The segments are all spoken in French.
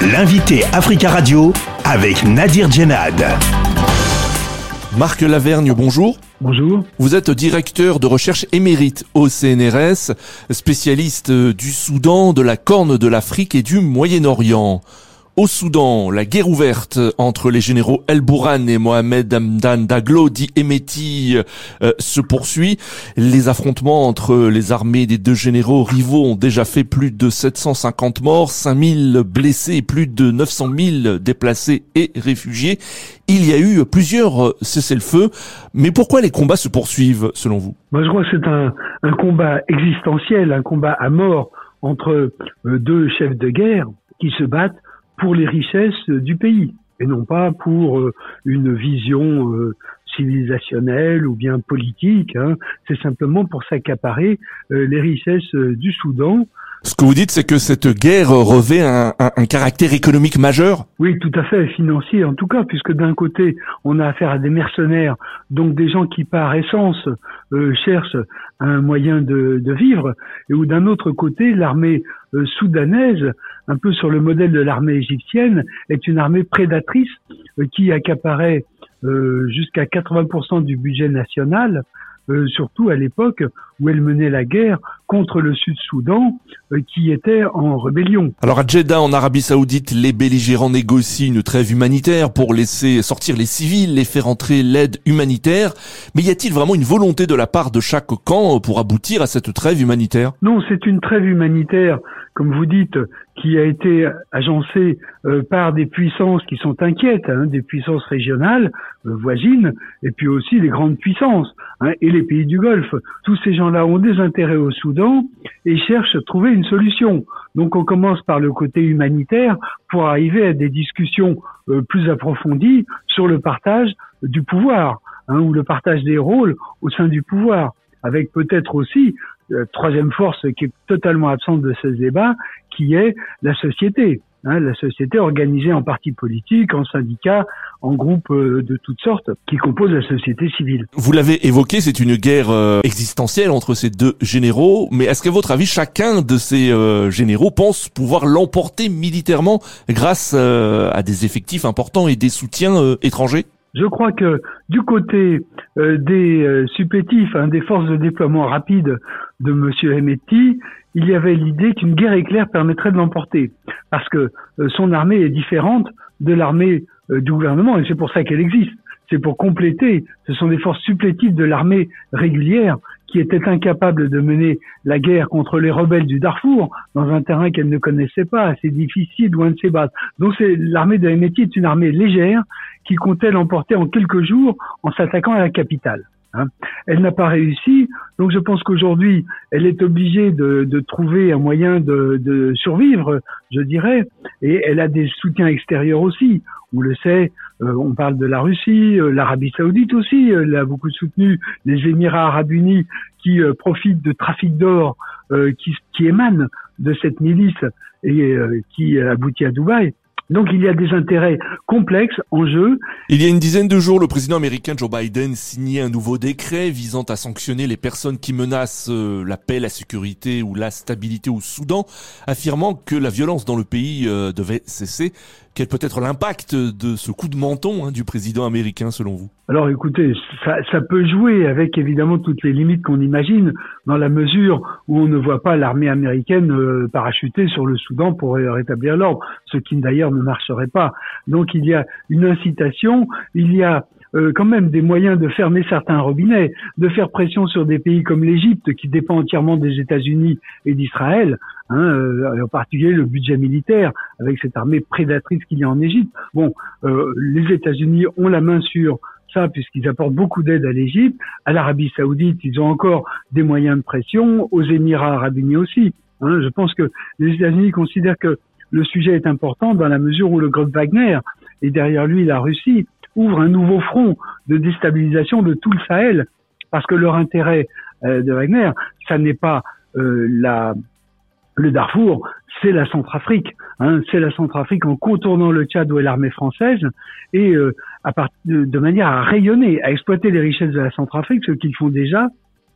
L'invité Africa Radio avec Nadir Djenad. Marc Lavergne, bonjour. Bonjour. Vous êtes directeur de recherche émérite au CNRS, spécialiste du Soudan, de la Corne de l'Afrique et du Moyen-Orient. Au Soudan, la guerre ouverte entre les généraux El Bourhan et Mohamed Hamdan Daglo, dit Emeti, euh, se poursuit. Les affrontements entre les armées des deux généraux rivaux ont déjà fait plus de 750 morts, 5000 blessés et plus de 900 000 déplacés et réfugiés. Il y a eu plusieurs cessez-le-feu. Mais pourquoi les combats se poursuivent, selon vous? Je crois que c'est un, un combat existentiel, un combat à mort entre euh, deux chefs de guerre qui se battent pour les richesses du pays et non pas pour euh, une vision euh, civilisationnelle ou bien politique. Hein. C'est simplement pour s'accaparer euh, les richesses du Soudan. Ce que vous dites, c'est que cette guerre revêt un, caractère économique majeur. Oui, tout à fait, financier en tout cas, puisque d'un côté, on a affaire à des mercenaires, donc des gens qui par essence euh, cherchent un moyen de, vivre, et où d'un autre côté, l'armée euh, soudanaise, un peu sur le modèle de l'armée égyptienne, est une armée prédatrice euh, qui accaparait jusqu'à 80% du budget national, surtout à l'époque où elle menait la guerre contre le Sud-Soudan euh, qui était en rébellion. Alors à Jeddah, en Arabie Saoudite, les belligérants négocient une trêve humanitaire pour laisser sortir les civils, les faire entrer l'aide humanitaire. Mais y a-t-il vraiment une volonté de la part de chaque camp pour aboutir à cette trêve humanitaire? Non, c'est une trêve humanitaire, comme vous dites, qui a été agencée euh, par des puissances qui sont inquiètes, hein, des puissances régionales, euh, voisines, et puis aussi les grandes puissances, hein, et les pays du Golfe. Tous ces gens-là ont des intérêts au Soudan et cherchent à trouver une solution. Donc on commence par le côté humanitaire pour arriver à des discussions euh, plus approfondies sur le partage du pouvoir, hein, ou le partage des rôles au sein du pouvoir avec peut-être aussi euh, troisième force qui est totalement absente de ce débat, qui est la société. Hein, la société organisée en partis politiques, en syndicats, en groupes euh, de toutes sortes, qui composent la société civile. Vous l'avez évoqué, c'est une guerre euh, existentielle entre ces deux généraux, mais est-ce qu'à votre avis, chacun de ces euh, généraux pense pouvoir l'emporter militairement grâce à des effectifs importants et des soutiens étrangers? Je crois que du côté euh, des euh, supplétifs, hein, des forces de déploiement rapide de M. Hemeti, il y avait l'idée qu'une guerre éclair permettrait de l'emporter, parce que euh, son armée est différente de l'armée du gouvernement, et c'est pour ça qu'elle existe. C'est pour compléter, ce sont des forces supplétives de l'armée régulière qui était incapable de mener la guerre contre les rebelles du Darfour dans un terrain qu'elle ne connaissait pas, assez difficile, loin de ses bases. Donc c'est l'armée de Hemeti est une armée légère qui comptait l'emporter en quelques jours en s'attaquant à la capitale. Hein. Elle n'a pas réussi, donc je pense qu'aujourd'hui, elle est obligée de, trouver un moyen de, survivre, je dirais, et elle a des soutiens extérieurs aussi. On le sait, euh, on parle de la Russie, euh, l'Arabie Saoudite aussi, elle a beaucoup soutenu les Émirats Arabes Unis qui euh, profitent de trafic d'or qui, qui émanent de cette milice et qui aboutit à Dubaï. Donc il y a des intérêts complexes en jeu. Il y a une dizaine de jours, le président américain Joe Biden signait un nouveau décret visant à sanctionner les personnes qui menacent euh, la paix, la sécurité ou la stabilité au Soudan, affirmant que la violence dans le pays euh, devait cesser. Quel peut être l'impact de ce coup de menton hein, du président américain selon vous? Alors écoutez, ça, peut jouer avec évidemment toutes les limites qu'on imagine, dans la mesure où on ne voit pas l'armée américaine euh, parachuter sur le Soudan pour rétablir l'ordre, ce qui d'ailleurs ne marcherait pas. Donc il y a une incitation, il y a euh, quand même des moyens de fermer certains robinets, de faire pression sur des pays comme l'Égypte qui dépend entièrement des États-Unis et d'Israël, hein, euh, en particulier le budget militaire avec cette armée prédatrice qu'il y a en Égypte. Bon, euh, les États-Unis ont la main sur ça puisqu'ils apportent beaucoup d'aide à l'Égypte, à l'Arabie Saoudite, ils ont encore des moyens de pression, aux Émirats Arabes Unis aussi. Hein. je pense que les États-Unis considèrent que le sujet est important dans la mesure où le groupe Wagner et derrière lui la Russie ouvre un nouveau front de déstabilisation de tout le Sahel, parce que leur intérêt euh, de Wagner, ça n'est pas euh, la, le Darfour, c'est la Centrafrique. Hein, c'est la Centrafrique en contournant le Tchad où est l'armée française et euh, à part, de, manière à rayonner, à exploiter les richesses de la Centrafrique, ce qu'ils font déjà,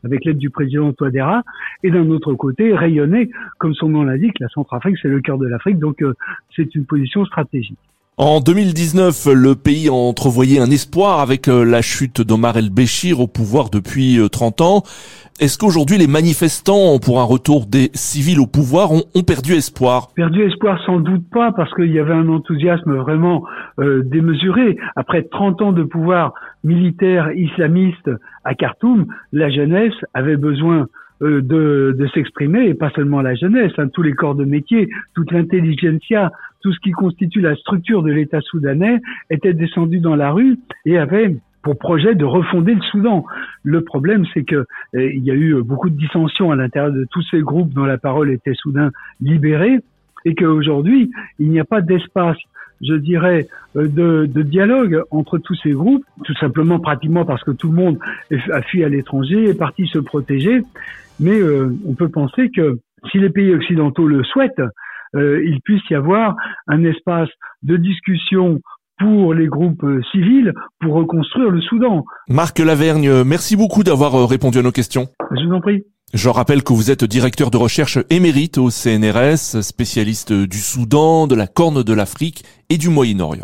avec l'aide du président Touadéra, et d'un autre côté, rayonner, comme son nom l'indique, la Centrafrique, c'est le cœur de l'Afrique, donc euh, c'est une position stratégique. En 2019, le pays entrevoyait un espoir avec euh, la chute d'Omar el-Béchir au pouvoir depuis 30 euh, ans. Est-ce qu'aujourd'hui les manifestants pour un retour des civils au pouvoir ont, perdu espoir? Perdu espoir sans doute pas parce qu'il y avait un enthousiasme vraiment euh, démesuré. Après 30 ans de pouvoir militaire islamiste à Khartoum, la jeunesse avait besoin de, de s'exprimer, et pas seulement la jeunesse, hein, tous les corps de métier, toute l'intelligentsia, tout ce qui constitue la structure de l'État soudanais était descendu dans la rue et avait pour projet de refonder le Soudan. Le problème, c'est que euh, il y a eu beaucoup de dissensions à l'intérieur de tous ces groupes dont la parole était soudain libérée, et qu'aujourd'hui, il n'y a pas d'espace, je dirais, euh, de, de, dialogue entre tous ces groupes, tout simplement pratiquement parce que tout le monde a fui à l'étranger, est parti se protéger. Mais euh, on peut penser que si les pays occidentaux le souhaitent, euh, il puisse y avoir un espace de discussion pour les groupes euh, civils pour reconstruire le Soudan. Marc Lavergne, merci beaucoup d'avoir répondu à nos questions. Je vous en prie. Je rappelle que vous êtes directeur de recherche émérite au CNRS, spécialiste du Soudan, de la Corne de l'Afrique et du Moyen-Orient.